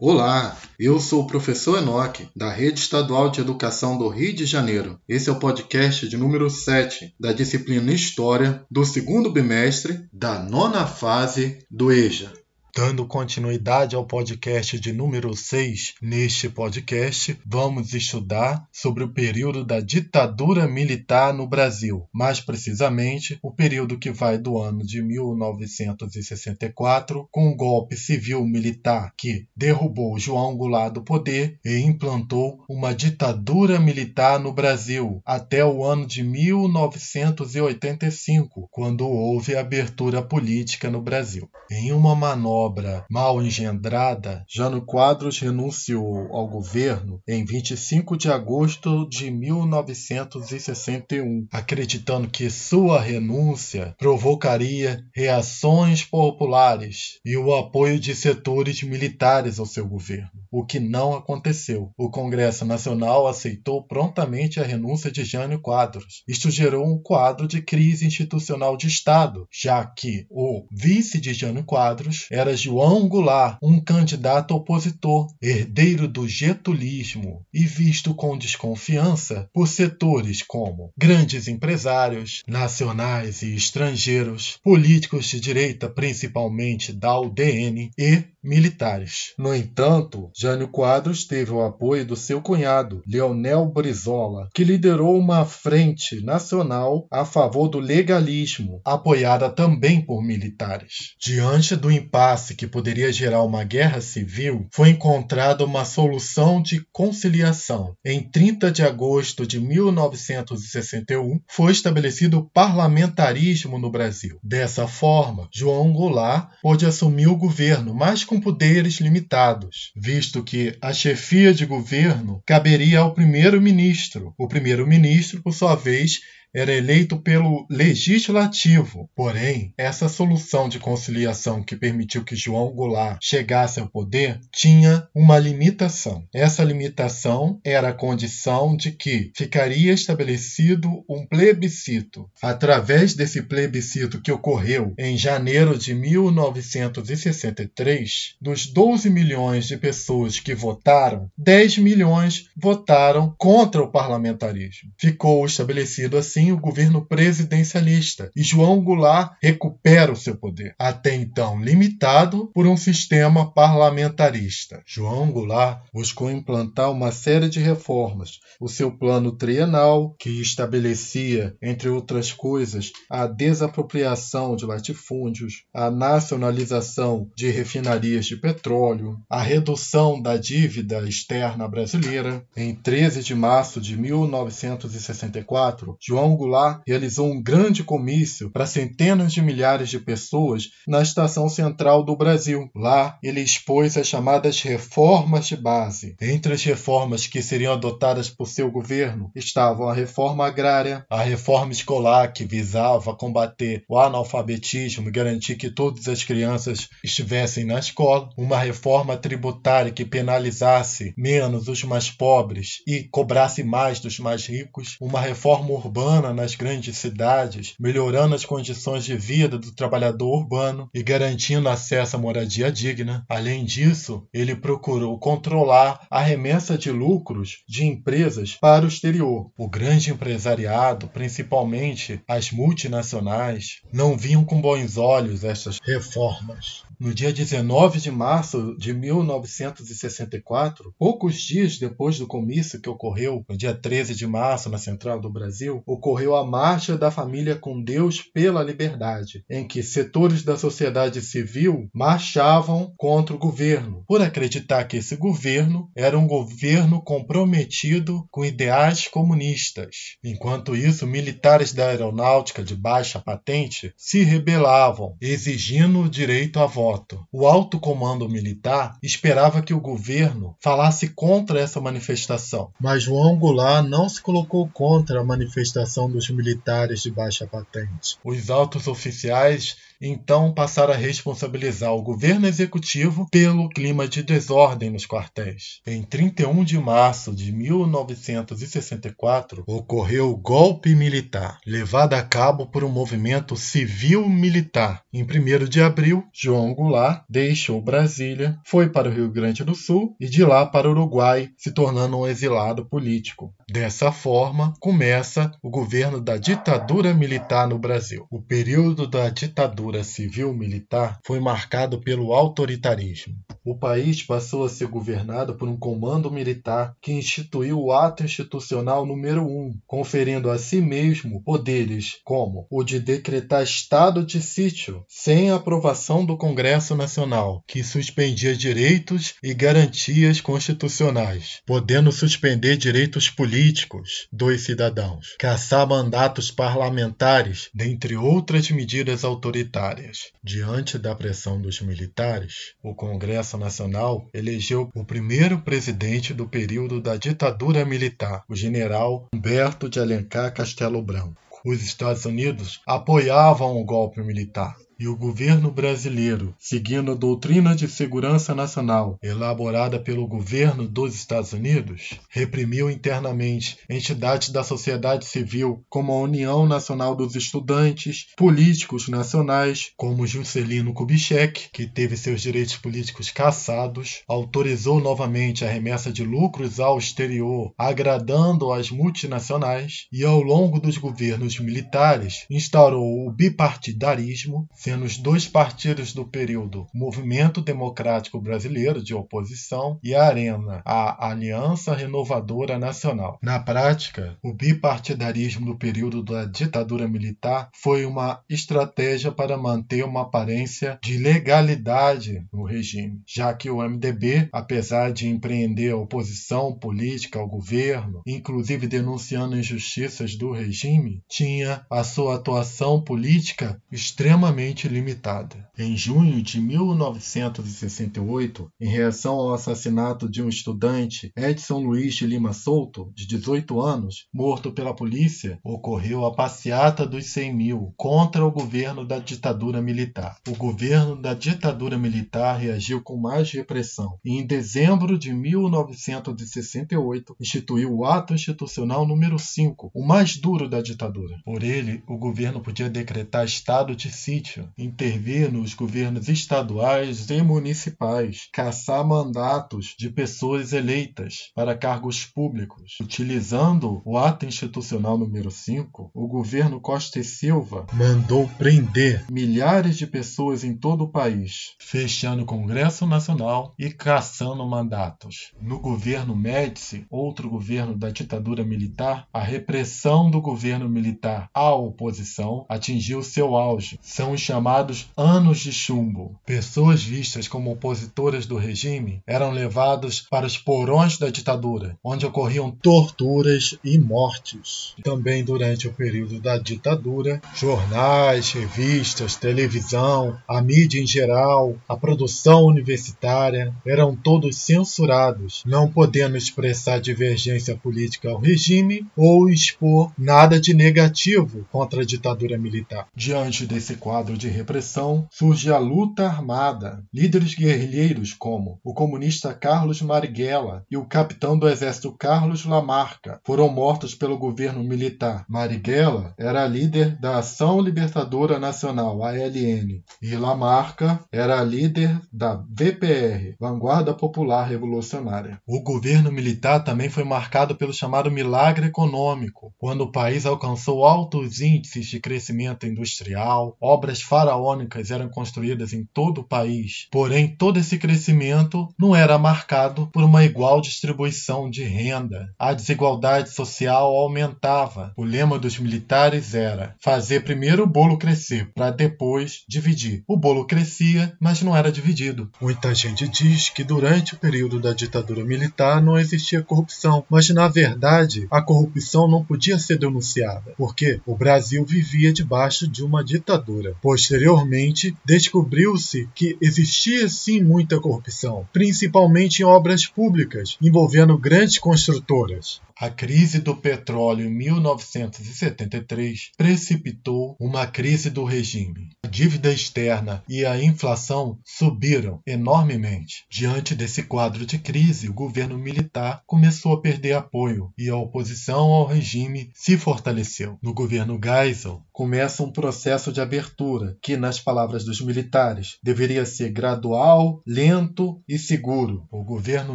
Olá, eu sou o professor Enoque, da Rede Estadual de Educação do Rio de Janeiro. Esse é o podcast de número 7 da disciplina História do segundo bimestre da nona fase do EJA. Dando continuidade ao podcast de número 6, neste podcast vamos estudar sobre o período da ditadura militar no Brasil, mais precisamente o período que vai do ano de 1964, com o golpe civil-militar que derrubou João Goulart do poder e implantou uma ditadura militar no Brasil, até o ano de 1985, quando houve abertura política no Brasil. Em uma manobra obra mal engendrada, Jânio Quadros renunciou ao governo em 25 de agosto de 1961, acreditando que sua renúncia provocaria reações populares e o apoio de setores militares ao seu governo, o que não aconteceu. O Congresso Nacional aceitou prontamente a renúncia de Jânio Quadros. Isto gerou um quadro de crise institucional de Estado, já que o vice de Jânio Quadros era João Goulart, um candidato opositor, herdeiro do getulismo e visto com desconfiança por setores como grandes empresários, nacionais e estrangeiros, políticos de direita, principalmente da UDN, e militares. No entanto, Jânio Quadros teve o apoio do seu cunhado, Leonel Brizola, que liderou uma frente nacional a favor do legalismo, apoiada também por militares. Diante do impasse que poderia gerar uma guerra civil, foi encontrada uma solução de conciliação. Em 30 de agosto de 1961, foi estabelecido o parlamentarismo no Brasil. Dessa forma, João Goulart pôde assumir o governo, mas com poderes limitados, visto que a chefia de governo caberia ao primeiro-ministro. O primeiro-ministro, por sua vez, era eleito pelo legislativo. Porém, essa solução de conciliação que permitiu que João Goulart chegasse ao poder tinha uma limitação. Essa limitação era a condição de que ficaria estabelecido um plebiscito. Através desse plebiscito que ocorreu em janeiro de 1963, dos 12 milhões de pessoas que votaram, 10 milhões votaram contra o parlamentarismo. Ficou estabelecido assim assim o governo presidencialista e João Goulart recupera o seu poder, até então limitado por um sistema parlamentarista. João Goulart buscou implantar uma série de reformas. O seu plano trienal, que estabelecia, entre outras coisas, a desapropriação de latifúndios, a nacionalização de refinarias de petróleo, a redução da dívida externa brasileira. Em 13 de março de 1964, João João Goulart realizou um grande comício para centenas de milhares de pessoas na Estação Central do Brasil. Lá, ele expôs as chamadas reformas de base. Entre as reformas que seriam adotadas por seu governo estavam a reforma agrária, a reforma escolar, que visava combater o analfabetismo e garantir que todas as crianças estivessem na escola, uma reforma tributária que penalizasse menos os mais pobres e cobrasse mais dos mais ricos, uma reforma urbana urbana nas grandes cidades, melhorando as condições de vida do trabalhador urbano e garantindo acesso à moradia digna. Além disso, ele procurou controlar a remessa de lucros de empresas para o exterior. O grande empresariado, principalmente as multinacionais, não viam com bons olhos essas reformas. No dia 19 de março de 1964, poucos dias depois do comício que ocorreu no dia 13 de março na Central do Brasil, ocorreu a Marcha da Família com Deus pela Liberdade, em que setores da sociedade civil marchavam contra o governo, por acreditar que esse governo era um governo comprometido com ideais comunistas. Enquanto isso, militares da aeronáutica de baixa patente se rebelavam, exigindo o direito à voz O alto comando militar esperava que o governo falasse contra essa manifestação, mas João Goulart não se colocou contra a manifestação dos militares de baixa patente. Os altos oficiais então passaram a responsabilizar o governo executivo pelo clima de desordem nos quartéis. Em 31 de março de 1964, ocorreu o golpe militar, levado a cabo por um movimento civil-militar. Em 1 de abril, João Goulart deixou Brasília, foi para o Rio Grande do Sul e de lá para o Uruguai, se tornando um exilado político. Dessa forma, começa o governo da ditadura militar no Brasil. O período da ditadura civil-militar foi marcado pelo autoritarismo. O país passou a ser governado por um comando militar que instituiu o ato institucional número 1, conferindo a si mesmo poderes como o de decretar estado de sítio sem aprovação do Congresso Nacional, que suspendia direitos e garantias constitucionais, podendo suspender direitos políticos dos cidadãos, caçar mandatos parlamentares, dentre outras medidas autoritárias. Diante da pressão dos militares, o Congresso Nacional elegeu o primeiro presidente do período da ditadura militar, o general Humberto de Alencar Castelo Branco. Os Estados Unidos apoiavam o golpe militar e o governo brasileiro, seguindo a doutrina de segurança nacional elaborada pelo governo dos Estados Unidos, reprimiu internamente entidades da sociedade civil como a União Nacional dos Estudantes, políticos nacionais como Juscelino Kubitschek, que teve seus direitos políticos cassados, autorizou novamente a remessa de lucros ao exterior, agradando às multinacionais, e ao longo dos governos militares instaurou o bipartidarismo, sendo os dois partidos do período Movimento Democrático Brasileiro de oposição e a Arena, a Aliança Renovadora Nacional. Na prática, o bipartidarismo do período da ditadura militar foi uma estratégia para manter uma aparência de legalidade no regime, já que o MDB, apesar de empreender oposição política ao governo, inclusive denunciando injustiças do regime, tinha a sua atuação política extremamente limitada. Em junho de 1968, em reação ao assassinato de um estudante, Edson Luiz de Lima Souto, de 18 anos, morto pela polícia, ocorreu a Passeata dos 100 Mil contra o governo da ditadura militar. O governo da ditadura militar reagiu com mais repressão e, em dezembro de 1968, instituiu o Ato Institucional número 5, o mais duro da ditadura. Por ele, o governo podia decretar estado de sítio, intervir nos governos estaduais e municipais, caçar mandatos de pessoas eleitas para cargos públicos. Utilizando o ato institucional número 5, o governo Costa e Silva mandou prender milhares de pessoas em todo o país, fechando o Congresso Nacional e caçando mandatos. No governo Médici, outro governo da ditadura militar, a repressão do governo militar à oposição atingiu seu auge. São os chamados anos de chumbo. Pessoas vistas como opositoras do regime eram levadas para os porões da ditadura, onde ocorriam torturas e mortes. Também durante o período da ditadura, jornais, revistas, televisão, a mídia em geral, a produção universitária eram todos censurados, não podendo expressar divergência política ao regime ou expor nada de negativo contra a ditadura militar. Diante desse quadro de repressão, surge a luta armada. Líderes guerrilheiros como o comunista Carlos Marighella e o capitão do exército Carlos Lamarca foram mortos pelo governo militar. Marighella era líder da Ação Libertadora Nacional, ALN, e Lamarca era líder da VPR, Vanguarda Popular Revolucionária. O governo militar também foi marcado pelo chamado milagre econômico, quando o país alcançou altos índices de crescimento industrial, obras faraônicas eram construídas em todo o país. Porém, todo esse crescimento não era marcado por uma igual distribuição de renda. A desigualdade social aumentava. O lema dos militares era fazer primeiro o bolo crescer, para depois dividir. O bolo crescia, mas não era dividido. Muita gente diz que durante o período da ditadura militar não existia corrupção, mas na verdade a corrupção não podia ser denunciada, porque o Brasil vivia debaixo de uma ditadura. Pois Posteriormente, descobriu-se que existia sim muita corrupção, principalmente em obras públicas, envolvendo grandes construtoras. A crise do petróleo em 1973 precipitou uma crise do regime. A dívida externa e a inflação subiram enormemente. Diante desse quadro de crise, o governo militar começou a perder apoio e a oposição ao regime se fortaleceu. No governo Geisel, começa um processo de abertura que, nas palavras dos militares, deveria ser gradual, lento e seguro. O governo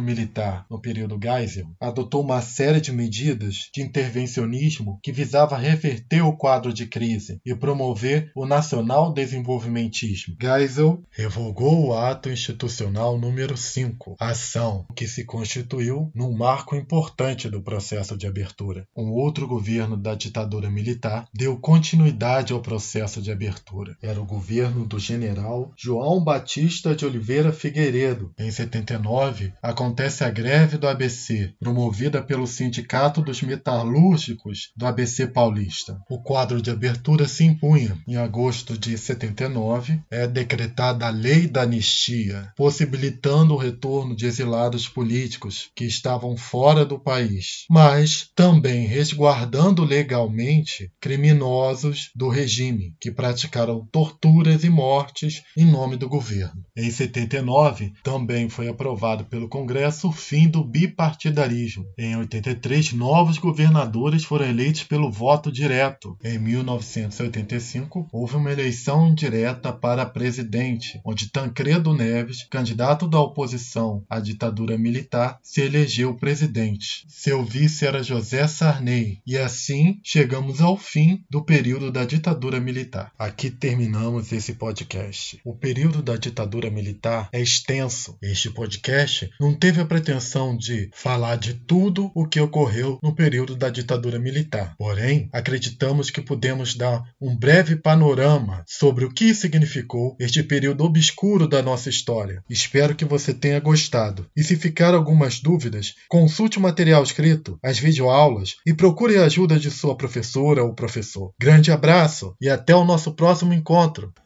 militar, no período Geisel, adotou uma série de medidas de intervencionismo que visava reverter o quadro de crise e promover o nacional desenvolvimentismo. Geisel revogou o ato institucional número 5, ação que se constituiu num marco importante do processo de abertura. Um outro governo da ditadura militar deu continuidade ao processo de abertura. Era o governo do general João Batista de Oliveira Figueiredo. Em 79, acontece a greve do ABC, promovida pelo sindicato Sindicato dos Metalúrgicos do ABC Paulista. O quadro de abertura se impunha. Em agosto de 79, é decretada a Lei da Anistia, possibilitando o retorno de exilados políticos que estavam fora do país, mas também resguardando legalmente criminosos do regime que praticaram torturas e mortes em nome do governo. Em 79, também foi aprovado pelo Congresso o fim do bipartidarismo. Em 83, três novos governadores foram eleitos pelo voto direto. Em 1985, houve uma eleição indireta para presidente, onde Tancredo Neves, candidato da oposição à ditadura militar, se elegeu presidente. Seu vice era José Sarney, e assim chegamos ao fim do período da ditadura militar. Aqui terminamos esse podcast. O período da ditadura militar é extenso. Este podcast não teve a pretensão de falar de tudo o que ocorreu ocorreu no período da ditadura militar. Porém, acreditamos que podemos dar um breve panorama sobre o que significou este período obscuro da nossa história. Espero que você tenha gostado. E se ficar algumas dúvidas, consulte o material escrito, as videoaulas e procure a ajuda de sua professora ou professor. Grande abraço e até o nosso próximo encontro!